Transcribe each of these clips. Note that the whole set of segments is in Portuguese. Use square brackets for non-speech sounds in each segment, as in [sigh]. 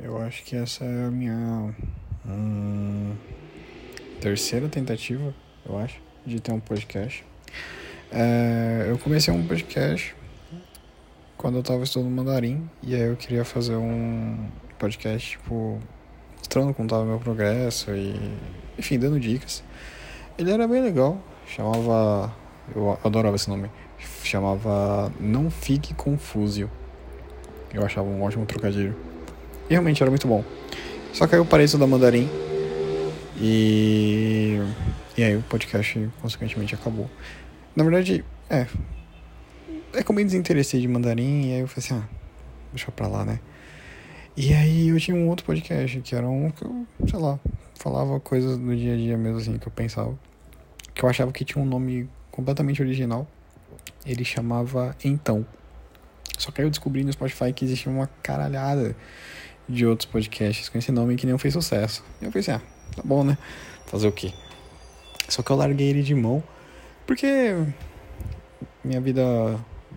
Eu acho que essa é a minha hum, terceira tentativa, eu acho, de ter um podcast. É, eu comecei um podcast quando eu tava estudando mandarim e aí eu queria fazer um podcast, tipo, mostrando como tava meu progresso e, enfim, dando dicas. Ele era bem legal, chamava. Eu adorava esse nome. Chamava Não Fique Confuso. Eu achava um ótimo trocadilho. E realmente era muito bom. Só que aí eu parei de mandarim. E. E aí o podcast, consequentemente, acabou. Na verdade, é. É como eu me desinteressei de mandarim. E aí eu falei assim: ah, deixa pra lá, né? E aí eu tinha um outro podcast que era um que eu, sei lá, falava coisas do dia a dia mesmo assim que eu pensava. Que eu achava que tinha um nome completamente original. Ele chamava Então. Só que aí eu descobri no Spotify que existia uma caralhada de outros podcasts com esse nome que não fez sucesso. E eu pensei, ah, tá bom, né? Fazer o quê? Só que eu larguei ele de mão porque minha vida,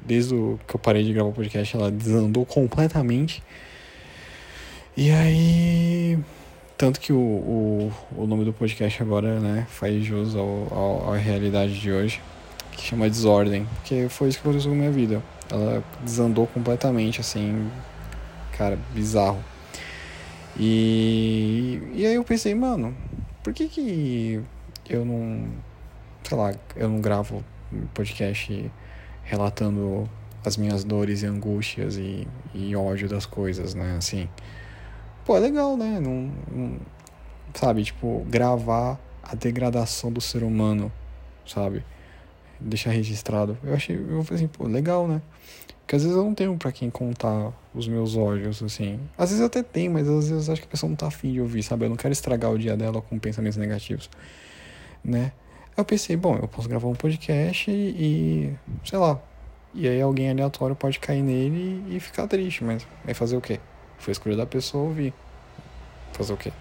desde que eu parei de gravar podcast, ela desandou completamente. E aí. Tanto que o, o, o nome do podcast agora, né, faz jus ao, ao, à realidade de hoje, que chama Desordem, porque foi isso que aconteceu com a minha vida. Ela desandou completamente, assim, cara, bizarro. E, e aí eu pensei, mano, por que que eu não, sei lá, eu não gravo podcast relatando as minhas dores e angústias e, e ódio das coisas, né, assim. Pô, é legal, né, não, não, sabe, tipo, gravar a degradação do ser humano, sabe, deixar registrado. Eu achei, eu falei assim, pô, legal, né. Porque às vezes eu não tenho para quem contar os meus olhos, assim. Às vezes eu até tenho, mas às vezes eu acho que a pessoa não tá afim de ouvir, sabe? Eu não quero estragar o dia dela com pensamentos negativos, né? Eu pensei, bom, eu posso gravar um podcast e, sei lá. E aí alguém aleatório pode cair nele e ficar triste, mas vai fazer o quê? Foi escolha da pessoa ouvir. Fazer o quê?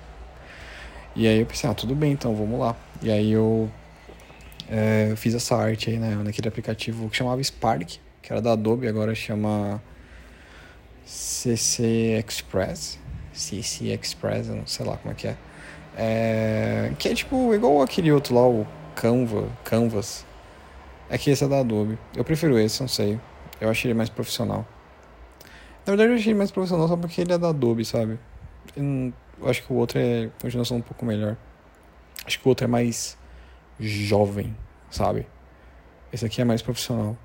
E aí eu pensei, ah, tudo bem, então vamos lá. E aí eu é, fiz essa arte aí, né, naquele aplicativo que chamava Spark que era da Adobe, agora chama CC Express. CC Express, eu não sei lá como é que é. é. Que é tipo igual aquele outro lá, o Canva, Canvas. É que esse é da Adobe. Eu prefiro esse, não sei. Eu achei ele mais profissional. Na verdade, eu achei ele mais profissional só porque ele é da Adobe, sabe? Eu, acho que o outro é continuação um pouco melhor. Acho que o outro é mais jovem, sabe? Esse aqui é mais profissional.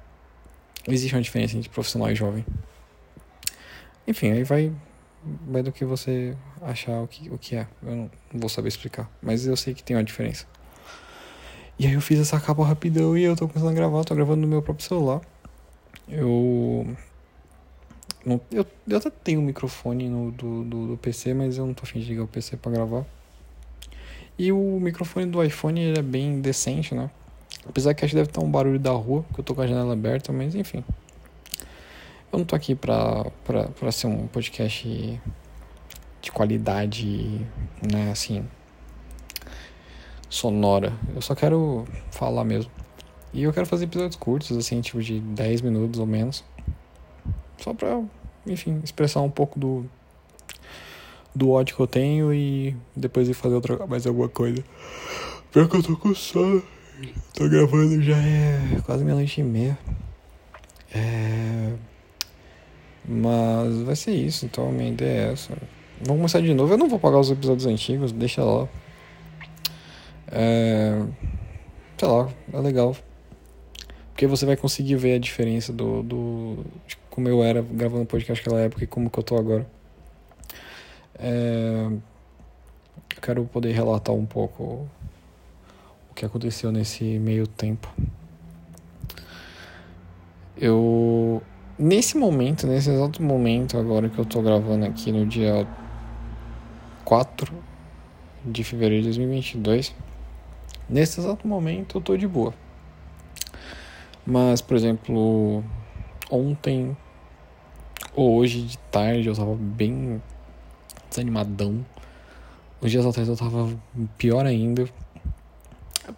Existe uma diferença entre profissional e jovem. Enfim, aí vai, vai do que você achar o que, o que é. Eu não, vou saber explicar. Mas eu sei que tem uma diferença. E aí eu fiz essa capa rapidão e eu tô começando a gravar, tô gravando no meu próprio celular. Eu. Não, eu, eu até tenho um microfone no, do, do, do, PC, mas eu não tô afim de ligar o PC pra gravar. E o microfone do iPhone ele é bem decente, né? Apesar que acho que deve estar um barulho da rua, que eu tô com a janela aberta, mas enfim. Eu não tô aqui pra, pra, pra ser um podcast de qualidade, né, assim, sonora. Eu só quero falar mesmo. E eu quero fazer episódios curtos, assim, tipo de 10 minutos ou menos. Só pra, enfim, expressar um pouco do, do ódio que eu tenho e depois ir fazer outra, mais alguma coisa. Pior que eu tô com sono. Tô gravando já é quase meia-noite e meia. É... Mas vai ser isso, então a minha ideia é essa. Vamos começar de novo. Eu não vou pagar os episódios antigos, deixa lá. É... Sei lá, é legal. Porque você vai conseguir ver a diferença do, do de como eu era gravando podcast naquela época e como que eu tô agora. É... Eu quero poder relatar um pouco que aconteceu nesse meio tempo. Eu nesse momento, nesse exato momento agora que eu tô gravando aqui no dia 4 de fevereiro de 2022, nesse exato momento eu tô de boa. Mas, por exemplo, ontem ou hoje de tarde eu tava bem desanimadão. Os dias atrás eu tava pior ainda.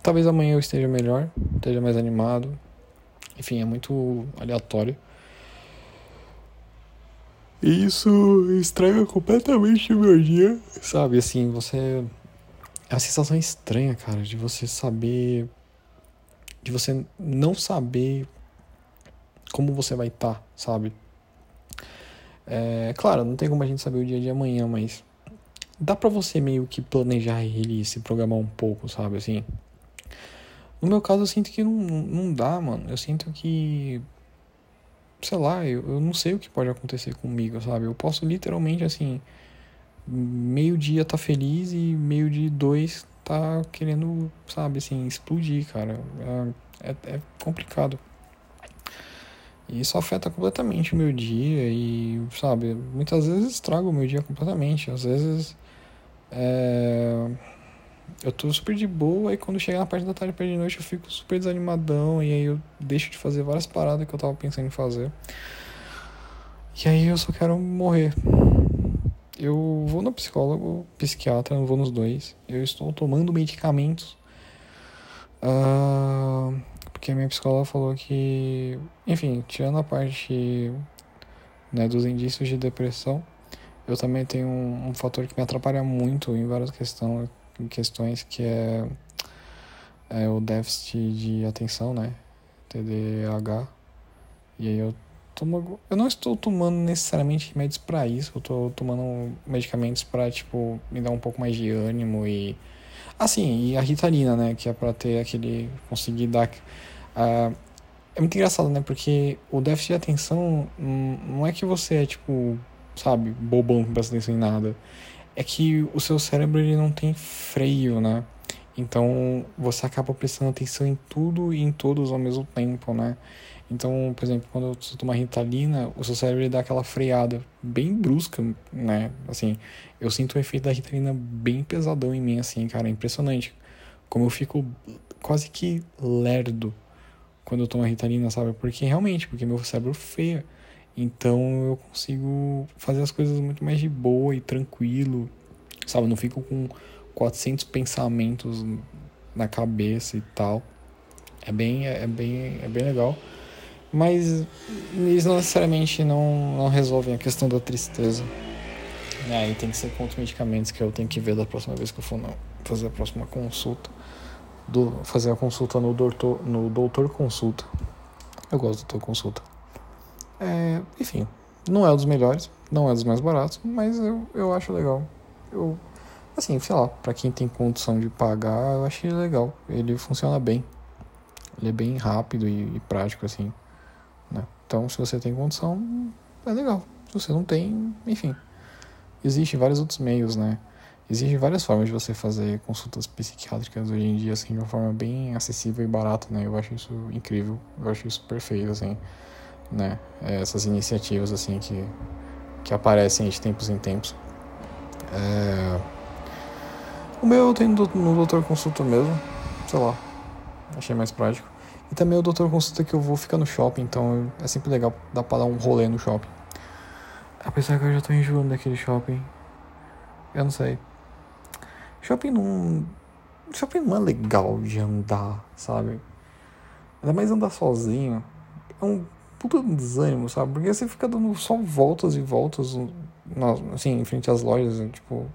Talvez amanhã eu esteja melhor, esteja mais animado. Enfim, é muito aleatório. E isso estraga completamente o meu dia. Sabe, assim, você. É uma sensação estranha, cara, de você saber. De você não saber como você vai estar, tá, sabe? É, claro, não tem como a gente saber o dia de amanhã, mas dá pra você meio que planejar ele e se programar um pouco, sabe? Assim. No meu caso, eu sinto que não, não dá, mano. Eu sinto que sei lá, eu, eu não sei o que pode acontecer comigo, sabe? Eu posso literalmente, assim, meio-dia tá feliz e meio-dia dois tá querendo, sabe, assim, explodir, cara. É, é, é complicado. E isso afeta completamente o meu dia e, sabe, muitas vezes estraga o meu dia completamente. Às vezes é, eu tô super de boa e quando chega na parte da tarde perto de noite eu fico super desanimadão e aí eu deixo de fazer várias paradas que eu tava pensando em fazer. E aí eu só quero morrer. Eu vou no psicólogo, psiquiatra, não vou nos dois. Eu estou tomando medicamentos. Uh, porque a minha psicóloga falou que, enfim, tirando a parte né, dos indícios de depressão, eu também tenho um, um fator que me atrapalha muito em várias questões questões que é, é o déficit de atenção, né? TDAH. E aí eu tomo. Eu não estou tomando necessariamente remédios para isso, eu estou tomando medicamentos para tipo, me dar um pouco mais de ânimo e. Assim, e a ritalina, né? Que é para ter aquele. conseguir dar. Uh, é muito engraçado, né? Porque o déficit de atenção não é que você é, tipo, sabe, bobão, não presta atenção em nada é que o seu cérebro ele não tem freio, né? Então você acaba prestando atenção em tudo e em todos ao mesmo tempo, né? Então, por exemplo, quando você toma ritalina, o seu cérebro dá aquela freada bem brusca, né? Assim, eu sinto o efeito da ritalina bem pesadão em mim, assim, cara, é impressionante. Como eu fico quase que lerdo quando eu tomo a ritalina, sabe? Porque realmente, porque meu cérebro freia. Então eu consigo fazer as coisas muito mais de boa e tranquilo, sabe? Não fico com 400 pensamentos na cabeça e tal. É bem, é bem, é bem legal. Mas eles não necessariamente não, não resolvem a questão da tristeza. É, aí tem que ser com outros medicamentos que eu tenho que ver da próxima vez que eu for não, fazer a próxima consulta. Do, fazer a consulta no doutor, no doutor consulta. Eu gosto do doutor consulta. É, enfim, não é um dos melhores, não é dos mais baratos, mas eu, eu acho legal. Eu, assim, sei lá, para quem tem condição de pagar, eu achei legal. Ele funciona bem. Ele é bem rápido e, e prático, assim. Né? Então, se você tem condição, é legal. Se você não tem, enfim. Existem vários outros meios, né? Existem várias formas de você fazer consultas psiquiátricas hoje em dia, assim, de uma forma bem acessível e barata, né? Eu acho isso incrível, eu acho isso perfeito, assim né? Essas iniciativas assim que, que aparecem de tempos em tempos. É... O meu eu tenho no doutor consulta mesmo, sei lá, achei mais prático. E também o doutor consulta que eu vou ficar no shopping, então é sempre legal dar pra dar um rolê no shopping. Apesar que eu já tô enjoando daquele shopping. Eu não sei. Shopping não. Shopping não é legal de andar, sabe? Ainda mais andar sozinho. É um puta desânimo, sabe? Porque você fica dando só voltas e voltas, assim, em frente às lojas, né? tipo,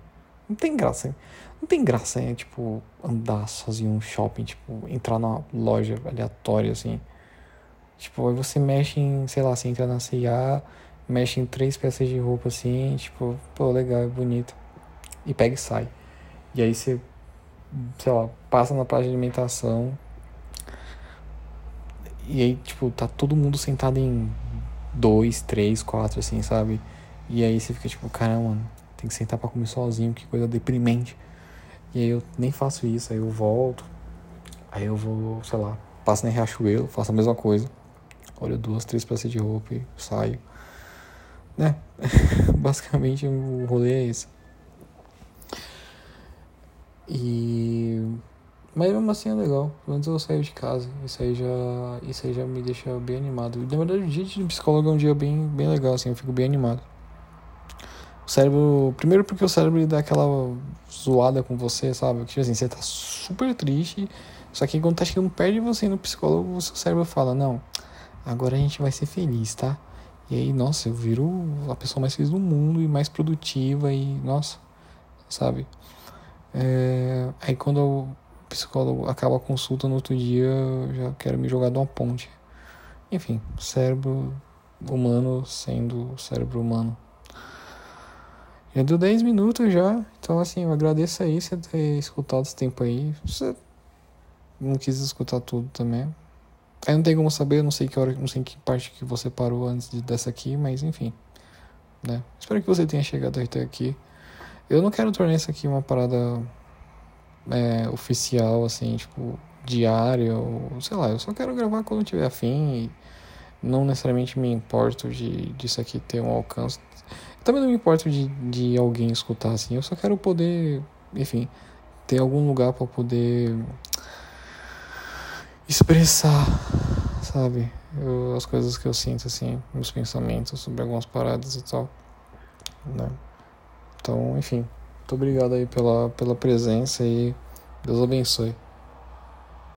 não tem graça, hein? Não tem graça, hein? Tipo, andar sozinho no shopping, tipo, entrar numa loja aleatória, assim. Tipo, aí você mexe em, sei lá, você entra na C&A, mexe em três peças de roupa, assim, tipo, pô, legal, é bonito. E pega e sai. E aí você, sei lá, passa na praça de alimentação, e aí, tipo, tá todo mundo sentado em dois, três, quatro, assim, sabe? E aí você fica tipo, caramba, tem que sentar pra comer sozinho, que coisa deprimente. E aí eu nem faço isso, aí eu volto. Aí eu vou, sei lá, passo na Riachuelo, faço a mesma coisa. Olho duas, três peças de roupa e saio. Né? [laughs] Basicamente o rolê é esse. E mas mesmo assim é legal. Pelo menos eu saio de casa. Isso aí já, isso aí já me deixa bem animado. Na verdade, o dia de psicólogo é um dia bem, bem legal, assim. Eu fico bem animado. O cérebro... Primeiro porque o cérebro dá aquela zoada com você, sabe? Tipo assim, você tá super triste. Só que quando tá chegando perto de você no psicólogo, o seu cérebro fala, não, agora a gente vai ser feliz, tá? E aí, nossa, eu viro a pessoa mais feliz do mundo e mais produtiva e, nossa, sabe? É, aí quando o psicólogo acaba a consulta no outro dia, eu já quero me jogar de uma ponte. Enfim, cérebro humano sendo cérebro humano. Já deu 10 minutos já, então assim, eu agradeço aí você ter escutado esse tempo aí. Você não quis escutar tudo também. Aí não tem como saber, não sei que hora, não sei que parte que você parou antes de, dessa aqui, mas enfim. Né? Espero que você tenha chegado até aqui. Eu não quero tornar isso aqui uma parada é, oficial, assim, tipo, diária, ou sei lá, eu só quero gravar quando tiver afim e não necessariamente me importo de disso aqui ter um alcance. Também não me importo de, de alguém escutar assim, eu só quero poder, enfim, ter algum lugar para poder expressar, sabe, eu, as coisas que eu sinto assim, meus pensamentos sobre algumas paradas e tal, né? Então, enfim, muito obrigado aí pela, pela presença e Deus abençoe.